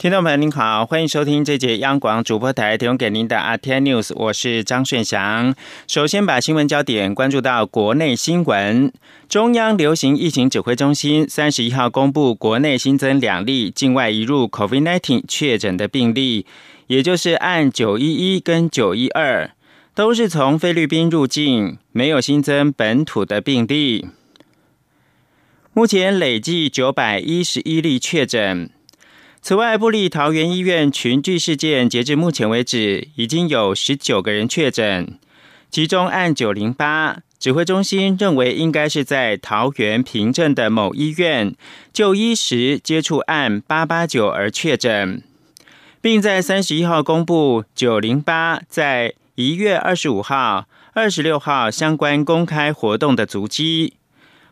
听众朋友您好，欢迎收听这节央广主播台提供给您的 RTI News，我是张顺祥。首先把新闻焦点关注到国内新闻。中央流行疫情指挥中心三十一号公布，国内新增两例境外移入 COVID-19 确诊的病例，也就是按九一一跟九一二，都是从菲律宾入境，没有新增本土的病例。目前累计九百一十一例确诊。此外，布利桃园医院群聚事件，截至目前为止，已经有十九个人确诊，其中按九零八。指挥中心认为，应该是在桃园平镇的某医院就医时接触案八八九而确诊，并在三十一号公布九零八在一月二十五号、二十六号相关公开活动的足迹，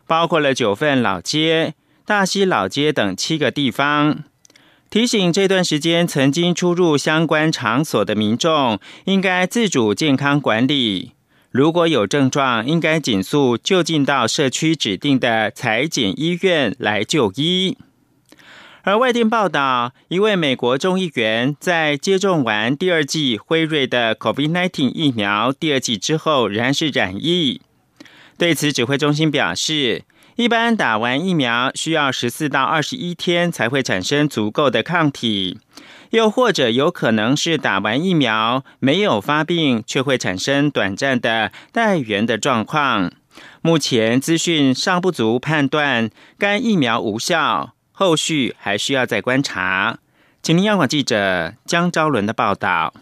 包括了九份老街、大溪老街等七个地方，提醒这段时间曾经出入相关场所的民众，应该自主健康管理。如果有症状，应该紧速就近到社区指定的裁剪医院来就医。而外电报道，一位美国众议员在接种完第二剂辉瑞的 COVID-19 疫苗第二剂之后，仍然是染疫。对此，指挥中心表示，一般打完疫苗需要十四到二十一天才会产生足够的抗体。又或者有可能是打完疫苗没有发病，却会产生短暂的带源的状况。目前资讯尚不足判断该疫苗无效，后续还需要再观察。请听央广记者江昭伦的报道。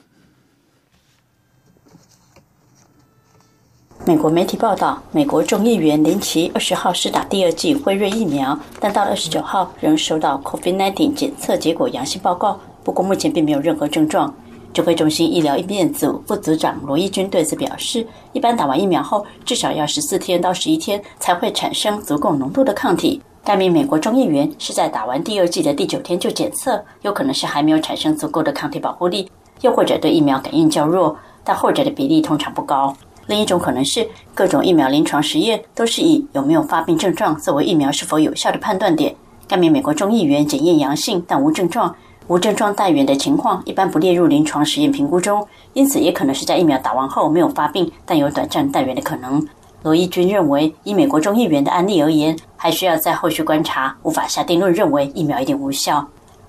美国媒体报道，美国众议员林奇二十号施打第二剂辉瑞疫苗，但到了二十九号仍收到 COVID-19 检测结果阳性报告。不过目前并没有任何症状。指挥中心医疗应变组副组长罗义军对此表示，一般打完疫苗后至少要十四天到十一天才会产生足够浓度的抗体。该名美国众议员是在打完第二剂的第九天就检测，有可能是还没有产生足够的抗体保护力，又或者对疫苗感应较弱，但后者的比例通常不高。另一种可能是各种疫苗临床实验都是以有没有发病症状作为疫苗是否有效的判断点。该名美国众议员检验阳性，但无症状。无症状带源的情况一般不列入临床实验评估中，因此也可能是在疫苗打完后没有发病，但有短暂带源的可能。罗伊军认为，以美国众议员的案例而言，还需要在后续观察，无法下定论认为疫苗一定无效。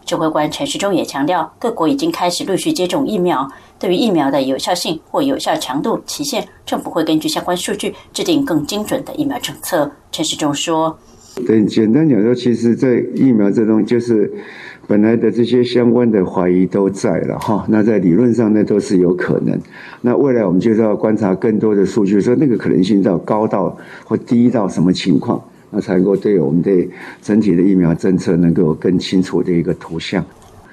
指挥官陈时中也强调，各国已经开始陆续接种疫苗，对于疫苗的有效性或有效强度期限，政府会根据相关数据制定更精准的疫苗政策。陈时中说：“对，简单讲说，其实，在疫苗这东就是。”本来的这些相关的怀疑都在了哈，那在理论上呢都是有可能。那未来我们就是要观察更多的数据，说那个可能性到高到或低到什么情况，那才能够对我们对整体的疫苗政策能够有更清楚的一个图像。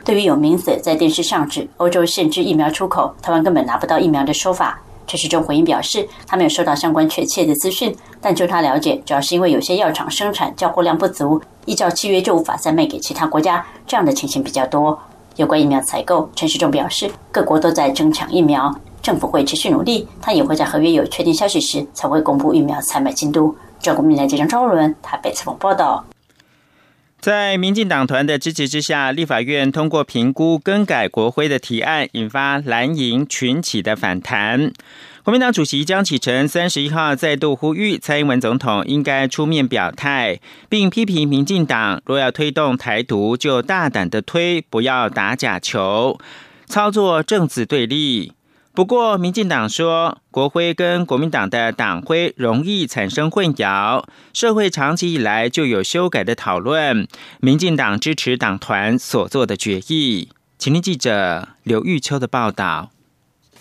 对于有名嘴在电视上指欧洲限制疫苗出口，台湾根本拿不到疫苗的说法。陈时中回应表示，他没有收到相关确切的资讯，但就他了解，主要是因为有些药厂生产交货量不足，依照契约就无法再卖给其他国家，这样的情形比较多。有关疫苗采购，陈时中表示，各国都在争抢疫苗，政府会持续努力，他也会在合约有确定消息时才会公布疫苗采买进度。中国民来记者张伦台北采访报道。在民进党团的支持之下，立法院通过评估更改国徽的提案，引发蓝营群起的反弹。国民党主席江启臣三十一号再度呼吁蔡英文总统应该出面表态，并批评民进党若要推动台独，就大胆的推，不要打假球，操作政治对立。不过，民进党说，国徽跟国民党的党徽容易产生混淆，社会长期以来就有修改的讨论。民进党支持党团所做的决议。请听记者刘玉秋的报道。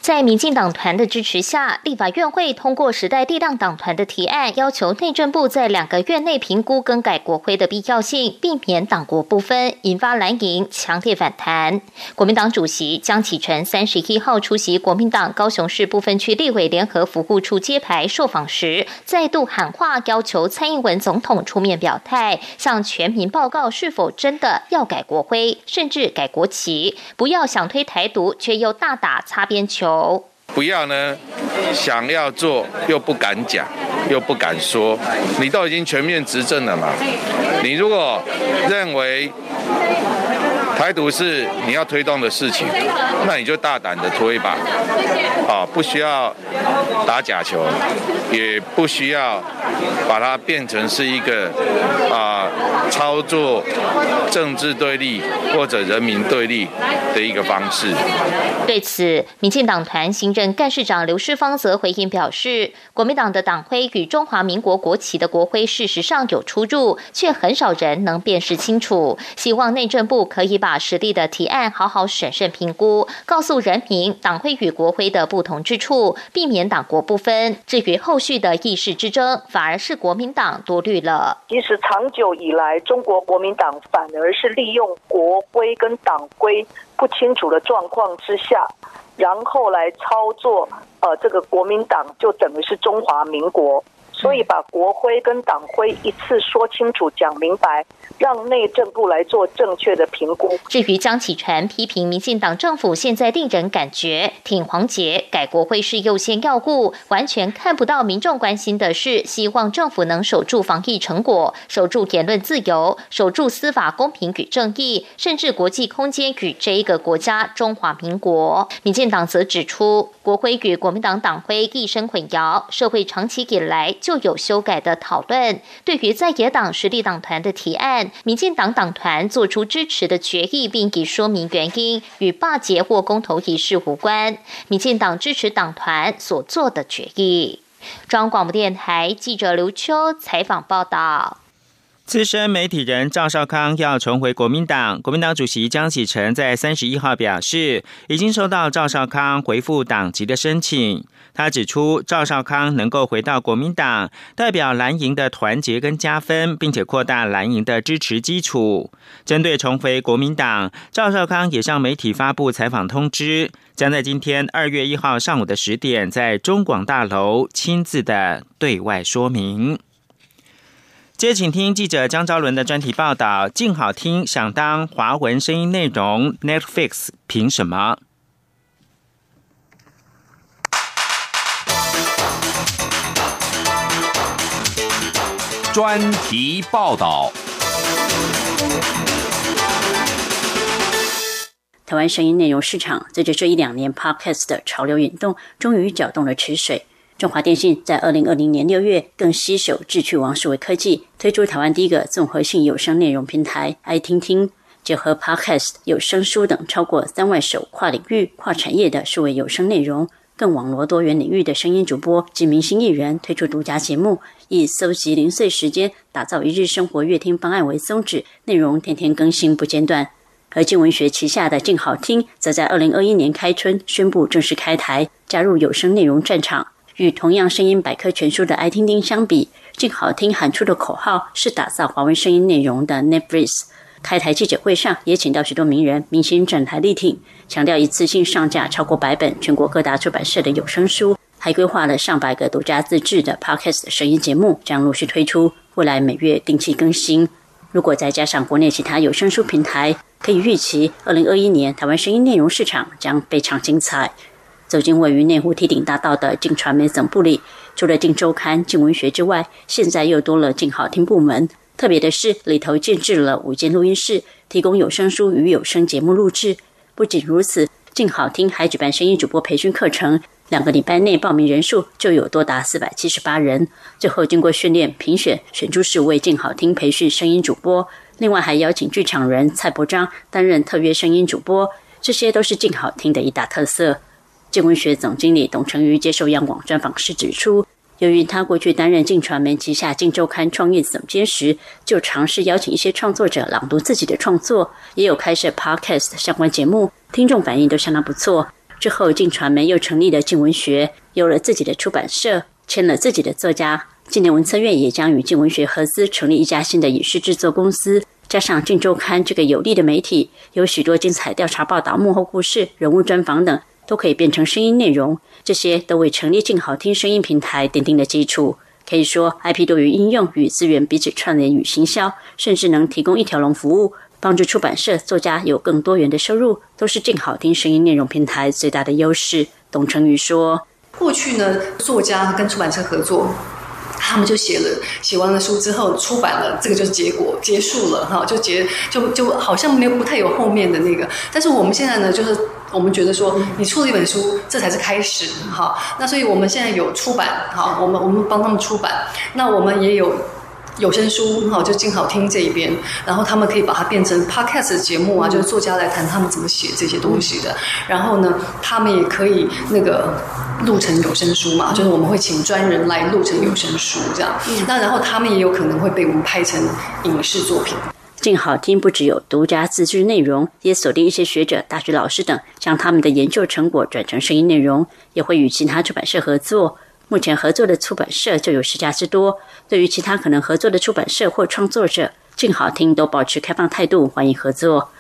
在民进党团的支持下，立法院会通过时代力量党团的提案，要求内政部在两个月内评估更改国徽的必要性，避免党国不分，引发蓝营强烈反弹。国民党主席江启臣三十一号出席国民党高雄市部分区立委联合服务处揭牌受访时，再度喊话，要求蔡英文总统出面表态，向全民报告是否真的要改国徽，甚至改国旗，不要想推台独却又大打擦边球。不要呢，想要做又不敢讲，又不敢说。你都已经全面执政了嘛？你如果认为台独是你要推动的事情，那你就大胆的推吧。啊，不需要打假球，也不需要把它变成是一个啊操作政治对立或者人民对立的一个方式。对此，民进党团新任干事长刘世芳则回应表示，国民党的党徽与中华民国国旗的国徽事实上有出入，却很少人能辨识清楚。希望内政部可以把实力的提案好好审慎评估，告诉人民党徽与国徽的不同之处，避免党国不分。至于后续的议事之争，反而是国民党多虑了。其实长久以来，中国国民党反而是利用国徽跟党徽。不清楚的状况之下，然后来操作，呃，这个国民党就等于是中华民国。所以把国徽跟党徽一次说清楚、讲明白，让内政部来做正确的评估。至于江启臣批评民进党政府现在令人感觉挺黄杰改国徽是优先要务，完全看不到民众关心的是希望政府能守住防疫成果、守住言论自由、守住司法公平与正义，甚至国际空间与这一个国家中华民国。民进党则指出，国徽与国民党党徽一生混淆，社会长期以来。就有修改的讨论。对于在野党实力党团的提案，民进党党团做出支持的决议，并已说明原因，与罢节或公投一事无关。民进党支持党团所做的决议。中央广播电台记者刘秋采访报道。资深媒体人赵少康要重回国民党，国民党主席江启臣在三十一号表示，已经收到赵少康回复党籍的申请。他指出，赵少康能够回到国民党，代表蓝营的团结跟加分，并且扩大蓝营的支持基础。针对重回国民党，赵少康也向媒体发布采访通知，将在今天二月一号上午的十点，在中广大楼亲自的对外说明。接请听记者江昭伦的专题报道。静好听想当华文声音内容，Netflix 凭什么？专题报道。台湾声音内容市场随着这一两年 Podcast 的潮流引动，终于搅动了池水。中华电信在二零二零年六月，更携手智趣王数位科技，推出台湾第一个综合性有声内容平台爱听听，结合 Podcast、有声书等超过三万首跨领域、跨产业的数位有声内容，更网罗多元领域的声音主播及明星艺人，推出独家节目，以搜集零碎时间，打造一日生活乐听方案为宗旨，内容天天更新不间断。而静文学旗下的静好听，则在二零二一年开春宣布正式开台，加入有声内容战场。与同样声音百科全书的爱听听相比，静好听喊出的口号是打造华文声音内容的 Netflix。开台记者会上也请到许多名人、明星站台力挺，强调一次性上架超过百本全国各大出版社的有声书，还规划了上百个独家自制的 Podcast 声音节目将陆续推出，未来每月定期更新。如果再加上国内其他有声书平台，可以预期二零二一年台湾声音内容市场将非常精彩。走进位于内湖梯顶大道的静传媒总部里，除了静周刊、静文学之外，现在又多了静好听部门。特别的是，里头建置了五间录音室，提供有声书与有声节目录制。不仅如此，静好听还举办声音主播培训课程，两个礼拜内报名人数就有多达四百七十八人。最后经过训练、评选，选出十位静好听培训声音主播。另外还邀请剧场人蔡伯章担任特约声音主播，这些都是静好听的一大特色。静文学总经理董成瑜接受央广专访时指出，由于他过去担任静传媒旗下静周刊创业总监时，就尝试邀请一些创作者朗读自己的创作，也有开设 podcast 相关节目，听众反应都相当不错。之后，静传媒又成立了静文学，有了自己的出版社，签了自己的作家。今年文策院也将与静文学合资成立一家新的影视制作公司。加上《静周刊》这个有力的媒体，有许多精彩调查报道、幕后故事、人物专访等，都可以变成声音内容。这些都为成立静好听声音平台奠定了基础。可以说，IP 多于应用与资源彼此串联与行销，甚至能提供一条龙服务，帮助出版社、作家有更多元的收入，都是静好听声音内容平台最大的优势。董成宇说：“过去呢，作家跟出版社合作。”他们就写了，写完了书之后出版了，这个就是结果结束了哈，就结就就好像没有不太有后面的那个。但是我们现在呢，就是我们觉得说，你出了一本书，这才是开始哈。那所以我们现在有出版哈，我们我们帮他们出版，那我们也有。有声书哈，就静好听这一边，然后他们可以把它变成 podcast 节目啊，就是作家来谈他们怎么写这些东西的。然后呢，他们也可以那个录成有声书嘛，就是我们会请专人来录成有声书这样。那然后他们也有可能会被我们拍成影视作品。静好听不只有独家自制内容，也锁定一些学者、大学老师等，将他们的研究成果转成声音内容，也会与其他出版社合作。目前合作的出版社就有十家之多。对于其他可能合作的出版社或创作者，静好听都保持开放态度，欢迎合作。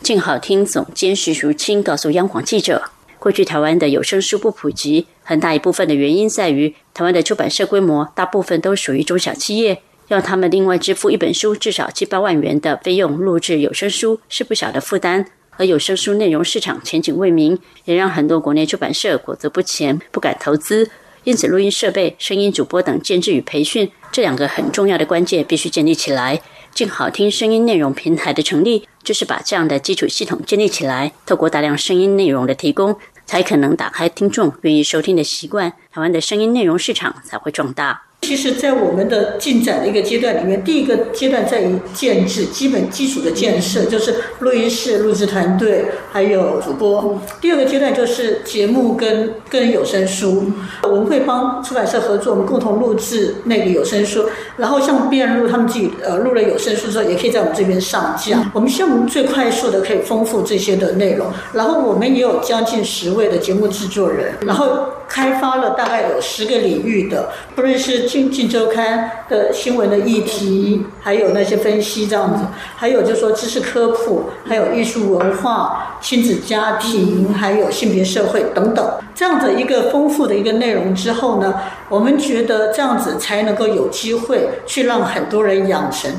静好听总监徐淑清告诉央广记者，过去台湾的有声书不普及，很大一部分的原因在于台湾的出版社规模大部分都属于中小企业，要他们另外支付一本书至少七八万元的费用录制有声书是不小的负担。而有声书内容市场前景未明，也让很多国内出版社裹足不前，不敢投资。因此，录音设备、声音主播等监制与培训这两个很重要的关键必须建立起来。静好听声音内容平台的成立，就是把这样的基础系统建立起来。透过大量声音内容的提供，才可能打开听众愿意收听的习惯，台湾的声音内容市场才会壮大。其实，在我们的进展的一个阶段里面，第一个阶段在于建制基本基础的建设，就是录音室、录制团队，还有主播。第二个阶段就是节目跟跟有声书，我们会帮出版社合作，我们共同录制那个有声书。然后像编录他们自己呃录了有声书之后，也可以在我们这边上架。我们希望最快速的可以丰富这些的内容。然后我们也有将近十位的节目制作人，然后开发了大概有十个领域的，不论是。《经济周刊》的新闻的议题，还有那些分析这样子，还有就是说知识科普，还有艺术文化、亲子家庭，还有性别社会等等，这样子一个丰富的一个内容之后呢，我们觉得这样子才能够有机会去让很多人养成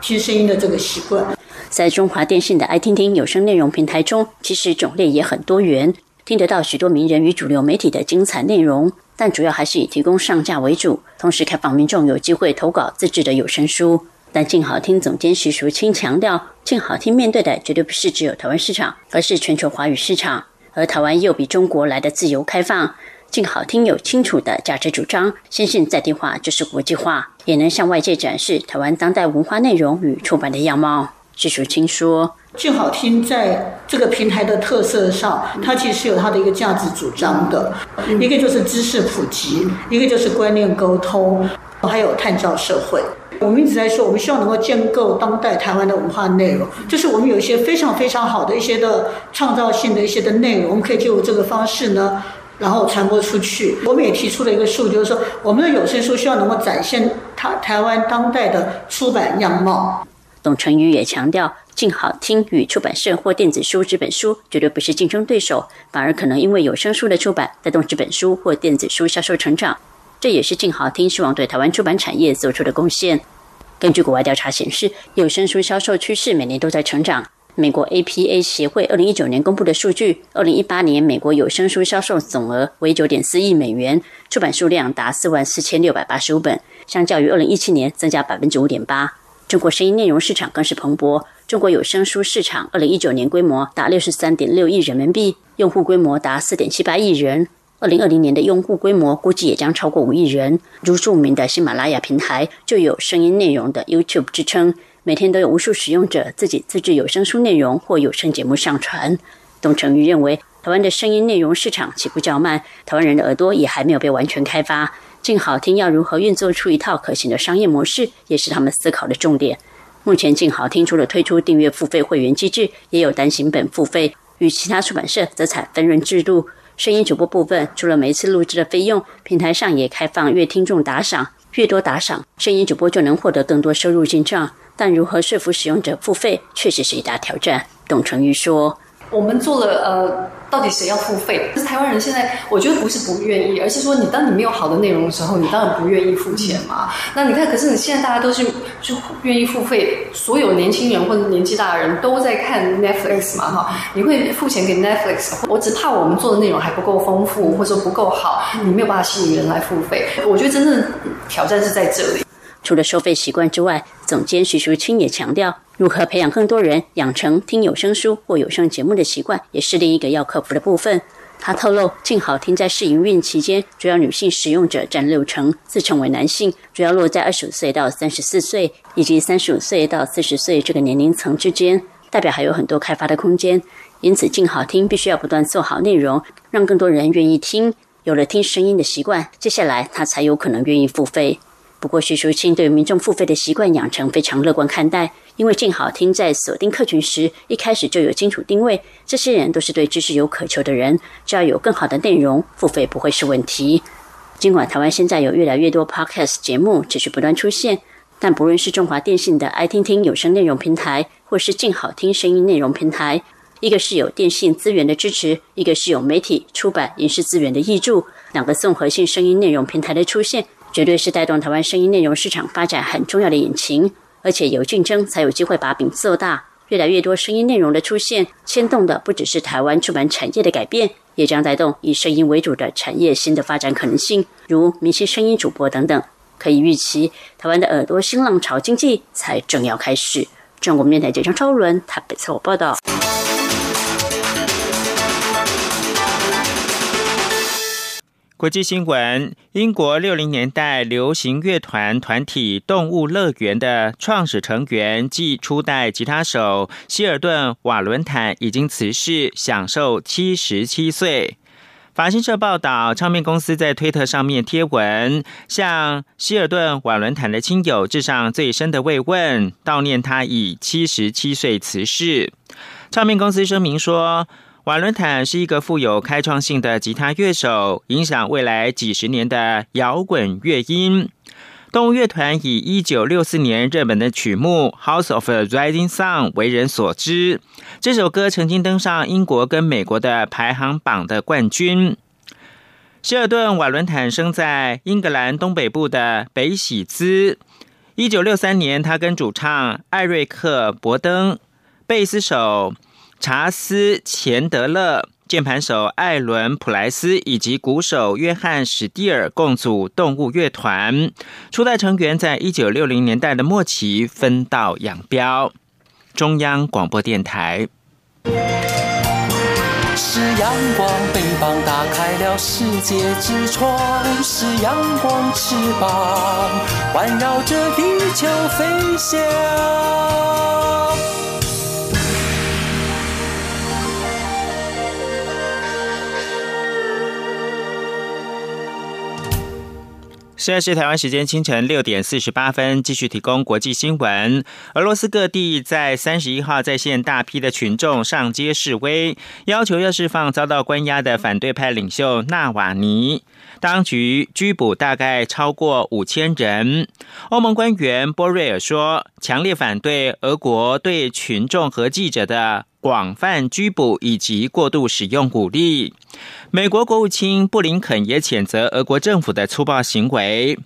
听声音的这个习惯。在中华电信的爱听听有声内容平台中，其实种类也很多元，听得到许多名人与主流媒体的精彩内容。但主要还是以提供上架为主，同时开放民众有机会投稿自制的有声书。但静好听总监徐淑清强调，静好听面对的绝对不是只有台湾市场，而是全球华语市场。而台湾又比中国来的自由开放，静好听有清楚的价值主张，相信在地化就是国际化，也能向外界展示台湾当代文化内容与出版的样貌。徐淑清说。静好听在这个平台的特色上，它其实是有它的一个价值主张的。一个就是知识普及，一个就是观念沟通，还有探照社会。我们一直在说，我们希望能够建构当代台湾的文化内容，就是我们有一些非常非常好的一些的创造性的一些的内容，我们可以就这个方式呢，然后传播出去。我们也提出了一个数，就是说我们的有声书希望能够展现台台湾当代的出版样貌。董成宇也强调。静好听与出版社或电子书纸本书绝对不是竞争对手，反而可能因为有声书的出版带动纸本书或电子书销售成长。这也是静好听希望对台湾出版产业做出的贡献。根据国外调查显示，有声书销售趋势每年都在成长。美国 APA 协会二零一九年公布的数据，二零一八年美国有声书销售总额为九点四亿美元，出版数量达四万四千六百八十五本，相较于二零一七年增加百分之五点八。中国声音内容市场更是蓬勃。中国有声书市场二零一九年规模达六十三点六亿人民币，用户规模达四点七八亿人。二零二零年的用户规模估计也将超过五亿人。如著名的喜马拉雅平台就有声音内容的 YouTube 之称，每天都有无数使用者自己自制有声书内容或有声节目上传。董成宇认为，台湾的声音内容市场起步较慢，台湾人的耳朵也还没有被完全开发。静好听要如何运作出一套可行的商业模式，也是他们思考的重点。目前静好听除了推出订阅付费会员机制，也有单行本付费，与其他出版社则采分润制度。声音主播部分，除了每次录制的费用，平台上也开放越听众打赏，越多打赏，声音主播就能获得更多收入进账。但如何说服使用者付费，确实是一大挑战。董成玉说。我们做了呃，到底谁要付费？可是台湾人现在，我觉得不是不愿意，而是说你当你没有好的内容的时候，你当然不愿意付钱嘛。那你看，可是你现在大家都是就愿意付费，所有年轻人或者年纪大的人都在看 Netflix 嘛哈，你会付钱给 Netflix？我只怕我们做的内容还不够丰富，或者说不够好，你没有办法吸引人来付费。我觉得真正挑战是在这里。除了收费习惯之外，总监徐淑清也强调，如何培养更多人养成听有声书或有声节目的习惯，也是另一个要克服的部分。他透露，静好听在试营运期间，主要女性使用者占六成，自称为男性，主要落在二十五岁到三十四岁以及三十五岁到四十岁这个年龄层之间，代表还有很多开发的空间。因此，静好听必须要不断做好内容，让更多人愿意听，有了听声音的习惯，接下来他才有可能愿意付费。不过，徐淑清对民众付费的习惯养成非常乐观看待，因为静好听在锁定客群时，一开始就有清楚定位，这些人都是对知识有渴求的人，只要有更好的内容，付费不会是问题。尽管台湾现在有越来越多 podcast 节目持续不断出现，但不论是中华电信的爱听听有声内容平台，或是静好听声音内容平台，一个是有电信资源的支持，一个是有媒体出版影视资源的挹注，两个综合性声音内容平台的出现。绝对是带动台湾声音内容市场发展很重要的引擎，而且有竞争才有机会把饼做大。越来越多声音内容的出现，牵动的不只是台湾出版产业的改变，也将带动以声音为主的产业新的发展可能性，如明星声音主播等等。可以预期，台湾的耳朵新浪潮经济才正要开始。中国面台记者超伦台北采访报道。国际新闻：英国六零年代流行乐团团体动物乐园的创始成员暨初代吉他手希尔顿·瓦伦坦已经辞世，享受七十七岁。法新社报道，唱片公司在推特上面贴文，向希尔顿·瓦伦坦的亲友致上最深的慰问，悼念他以七十七岁辞世。唱片公司声明说。瓦伦坦是一个富有开创性的吉他乐手，影响未来几十年的摇滚乐音。动物乐团以一九六四年热门的曲目《House of the Rising Sun》为人所知。这首歌曾经登上英国跟美国的排行榜的冠军。希尔顿·瓦伦坦生在英格兰东北部的北喜兹。一九六三年，他跟主唱艾瑞克·伯登、贝斯手。查斯·钱德勒、键盘手艾伦·普莱斯以及鼓手约翰·史蒂尔共组动物乐团。初代成员在一九六零年代的末期分道扬镳。中央广播电台。是阳光，翅膀打开了世界之窗；是阳光，翅膀环绕着地球飞翔。现在是台湾时间清晨六点四十八分，继续提供国际新闻。俄罗斯各地在三十一号在线大批的群众上街示威，要求要释放遭到关押的反对派领袖纳瓦尼。当局拘捕大概超过五千人。欧盟官员波瑞尔说，强烈反对俄国对群众和记者的广泛拘捕以及过度使用武力。美国国务卿布林肯也谴责俄国政府的粗暴行为。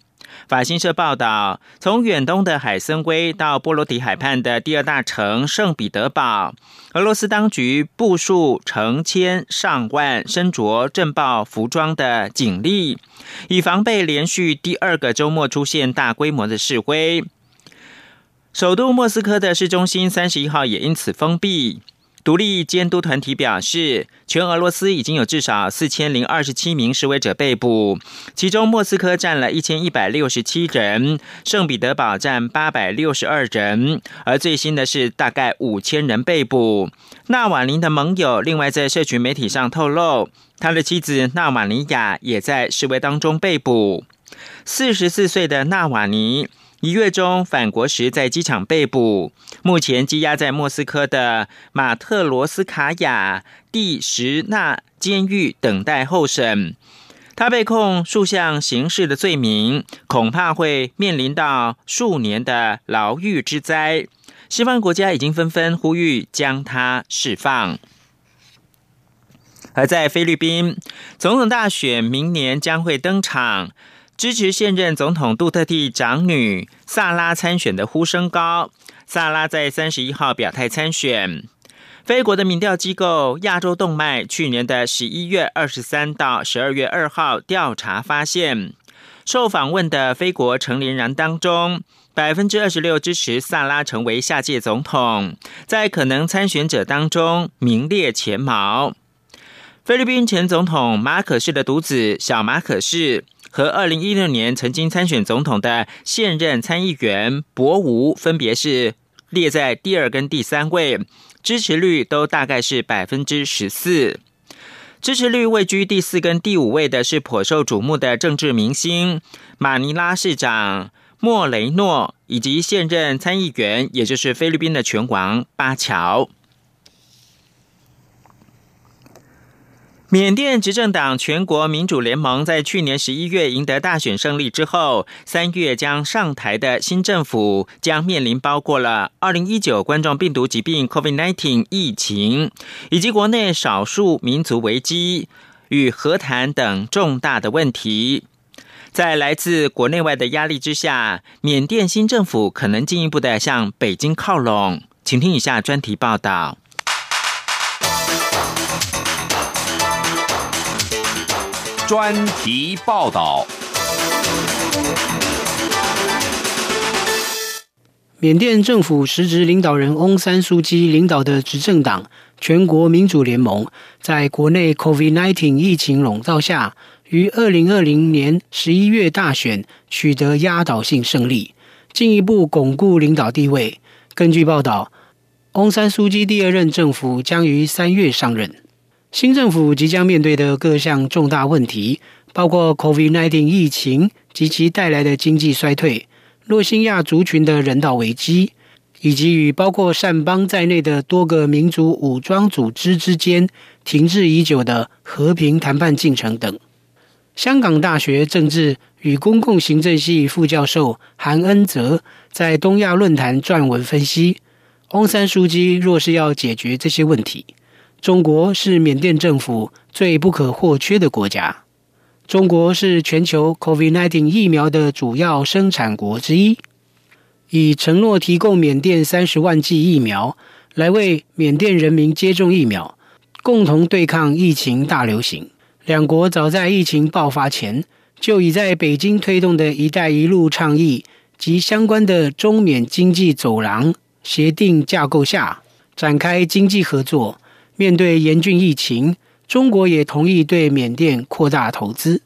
法新社报道，从远东的海参崴到波罗的海畔的第二大城圣彼得堡，俄罗斯当局部署成千上万身着震爆服装的警力，以防备连续第二个周末出现大规模的示威。首都莫斯科的市中心三十一号也因此封闭。独立监督团体表示，全俄罗斯已经有至少四千零二十七名示威者被捕，其中莫斯科占了一千一百六十七人，圣彼得堡占八百六十二人，而最新的是大概五千人被捕。纳瓦林的盟友另外在社群媒体上透露，他的妻子纳瓦尼亚也在示威当中被捕。四十四岁的纳瓦尼。一月中返国时在机场被捕，目前羁押在莫斯科的马特罗斯卡娅蒂什纳监狱等待候审。他被控数项刑事的罪名，恐怕会面临到数年的牢狱之灾。西方国家已经纷纷呼吁将他释放。而在菲律宾，总统大选明年将会登场，支持现任总统杜特地长女萨拉参选的呼声高。萨拉在三十一号表态参选。菲国的民调机构亚洲动脉去年的十一月二十三到十二月二号调查发现，受访问的菲国成年人当中，百分之二十六支持萨拉成为下届总统，在可能参选者当中名列前茅。菲律宾前总统马可士的独子小马可士和二零一六年曾经参选总统的现任参议员博吴，分别是列在第二跟第三位。支持率都大概是百分之十四，支持率位居第四跟第五位的是颇受瞩目的政治明星马尼拉市长莫雷诺，以及现任参议员，也就是菲律宾的拳王巴乔。缅甸执政党全国民主联盟在去年十一月赢得大选胜利之后，三月将上台的新政府将面临包括了二零一九冠状病毒疾病 （COVID-19） 疫情，以及国内少数民族危机与和谈等重大的问题。在来自国内外的压力之下，缅甸新政府可能进一步的向北京靠拢。请听以下专题报道。专题报道：缅甸政府实职领导人翁山苏基领导的执政党全国民主联盟，在国内 COVID-19 疫情笼罩下，于二零二零年十一月大选取得压倒性胜利，进一步巩固领导地位。根据报道，翁山苏基第二任政府将于三月上任。新政府即将面对的各项重大问题，包括 COVID-19 疫情及其带来的经济衰退、洛辛亚族群的人道危机，以及与包括善邦在内的多个民族武装组织之间停滞已久的和平谈判进程等。香港大学政治与公共行政系副教授韩恩泽在东亚论坛撰文分析：翁山书记若是要解决这些问题。中国是缅甸政府最不可或缺的国家。中国是全球 COVID-19 疫苗的主要生产国之一，已承诺提供缅甸三十万剂疫苗，来为缅甸人民接种疫苗，共同对抗疫情大流行。两国早在疫情爆发前，就已在北京推动的一带一路倡议及相关的中缅经济走廊协定架构下展开经济合作。面对严峻疫情，中国也同意对缅甸扩大投资。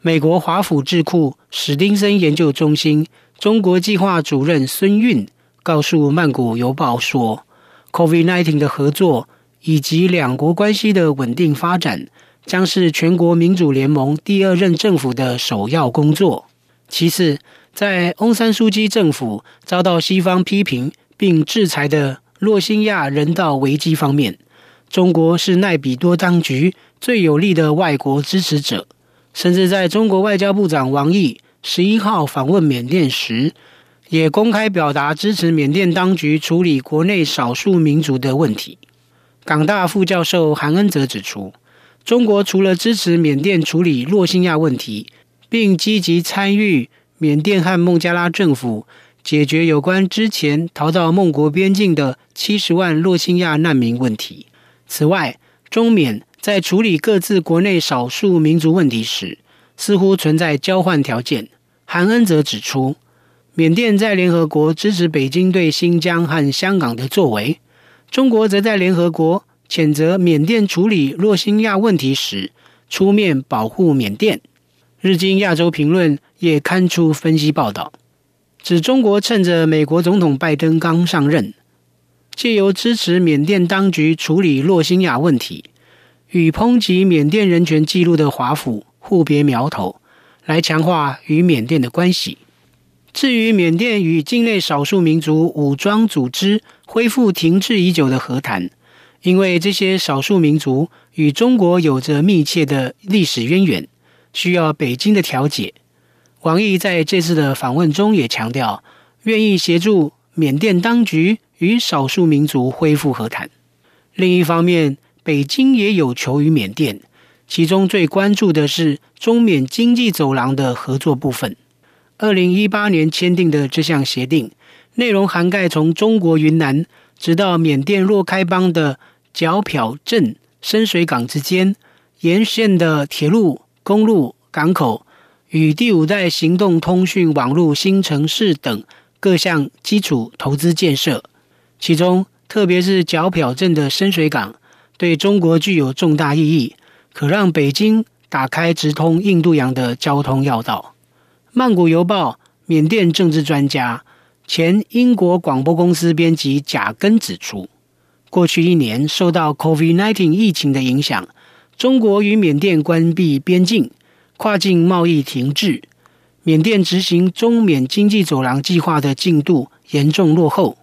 美国华府智库史丁森研究中心中国计划主任孙运告诉《曼谷邮报》说：“COVID-19 的合作以及两国关系的稳定发展，将是全国民主联盟第二任政府的首要工作。其次，在翁山书记政府遭到西方批评并制裁的洛辛亚人道危机方面。”中国是奈比多当局最有力的外国支持者，甚至在中国外交部长王毅十一号访问缅甸时，也公开表达支持缅甸当局处理国内少数民族的问题。港大副教授韩恩泽指出，中国除了支持缅甸处理洛辛亚问题，并积极参与缅甸和孟加拉政府解决有关之前逃到孟国边境的七十万洛辛亚难民问题。此外，中缅在处理各自国内少数民族问题时，似乎存在交换条件。韩恩则指出，缅甸在联合国支持北京对新疆和香港的作为，中国则在联合国谴责缅甸处理洛辛亚问题时出面保护缅甸。日经亚洲评论也刊出分析报道，指中国趁着美国总统拜登刚上任。借由支持缅甸当局处理洛辛亚问题，与抨击缅甸人权记录的华府互别苗头，来强化与缅甸的关系。至于缅甸与境内少数民族武装组织恢复停滞已久的和谈，因为这些少数民族与中国有着密切的历史渊源，需要北京的调解。王毅在这次的访问中也强调，愿意协助缅甸当局与少数民族恢复和谈。另一方面，北京也有求于缅甸，其中最关注的是中缅经济走廊的合作部分。二零一八年签订的这项协定，内容涵盖从中国云南直到缅甸若开邦的皎漂镇深水港之间沿线的铁路、公路、港口与第五代行动通讯网络新城市等各项基础投资建设。其中，特别是皎漂镇的深水港，对中国具有重大意义，可让北京打开直通印度洋的交通要道。曼谷邮报缅甸政治专家、前英国广播公司编辑贾根指出，过去一年受到 COVID-19 疫情的影响，中国与缅甸关闭边境，跨境贸易停滞，缅甸执行中缅经济走廊计划的进度严重落后。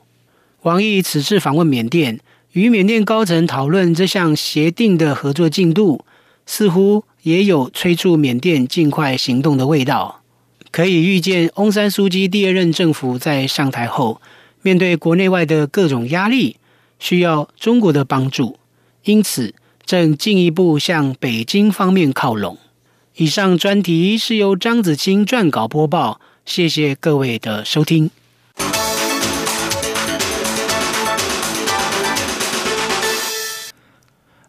王毅此次访问缅甸，与缅甸高层讨论这项协定的合作进度，似乎也有催促缅甸尽快行动的味道。可以预见，翁山书记第二任政府在上台后，面对国内外的各种压力，需要中国的帮助，因此正进一步向北京方面靠拢。以上专题是由张子清撰稿播报，谢谢各位的收听。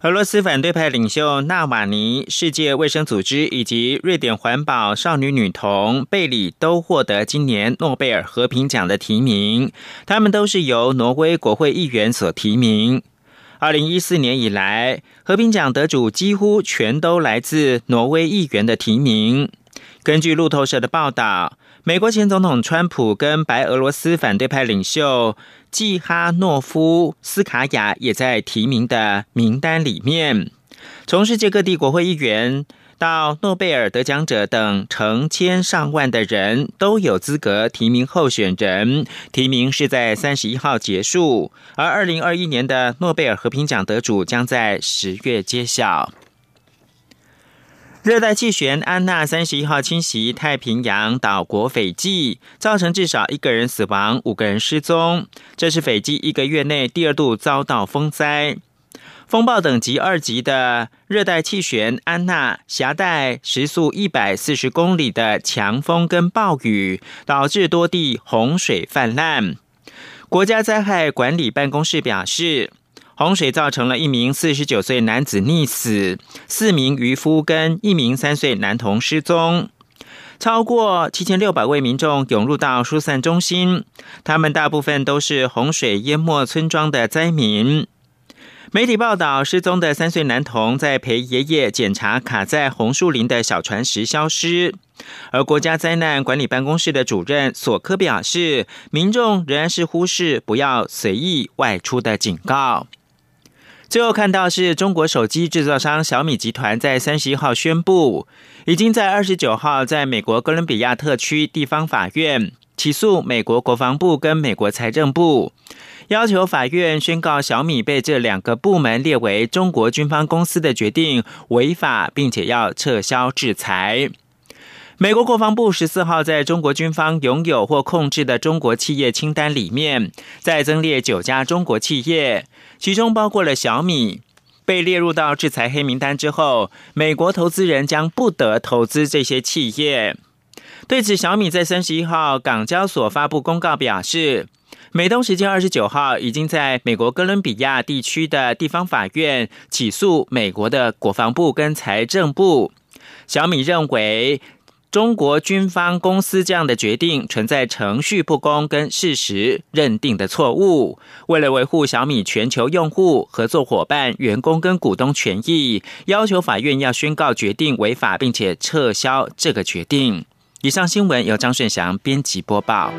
俄罗斯反对派领袖纳瓦尼、世界卫生组织以及瑞典环保少女女童贝里都获得今年诺贝尔和平奖的提名。他们都是由挪威国会议员所提名。二零一四年以来，和平奖得主几乎全都来自挪威议员的提名。根据路透社的报道。美国前总统川普跟白俄罗斯反对派领袖季哈诺夫斯卡娅也在提名的名单里面。从世界各地国会议员到诺贝尔得奖者等成千上万的人都有资格提名候选人。提名是在三十一号结束，而二零二一年的诺贝尔和平奖得主将在十月揭晓。热带气旋安娜三十一号侵袭太平洋岛国斐济，造成至少一个人死亡、五个人失踪。这是斐济一个月内第二度遭到风灾。风暴等级二级的热带气旋安娜携带时速一百四十公里的强风跟暴雨，导致多地洪水泛滥。国家灾害管理办公室表示。洪水造成了一名四十九岁男子溺死，四名渔夫跟一名三岁男童失踪，超过七千六百位民众涌入到疏散中心，他们大部分都是洪水淹没村庄的灾民。媒体报道，失踪的三岁男童在陪爷爷检查卡在红树林的小船时消失。而国家灾难管理办公室的主任索科表示，民众仍然是忽视不要随意外出的警告。最后看到是中国手机制造商小米集团在三十一号宣布，已经在二十九号在美国哥伦比亚特区地方法院起诉美国国防部跟美国财政部，要求法院宣告小米被这两个部门列为中国军方公司的决定违法，并且要撤销制裁。美国国防部十四号在中国军方拥有或控制的中国企业清单里面，再增列九家中国企业，其中包括了小米。被列入到制裁黑名单之后，美国投资人将不得投资这些企业。对此，小米在三十一号港交所发布公告表示，美东时间二十九号已经在美国哥伦比亚地区的地方法院起诉美国的国防部跟财政部。小米认为。中国军方公司这样的决定存在程序不公跟事实认定的错误。为了维护小米全球用户、合作伙伴、员工跟股东权益，要求法院要宣告决定违法，并且撤销这个决定。以上新闻由张顺祥编辑播报。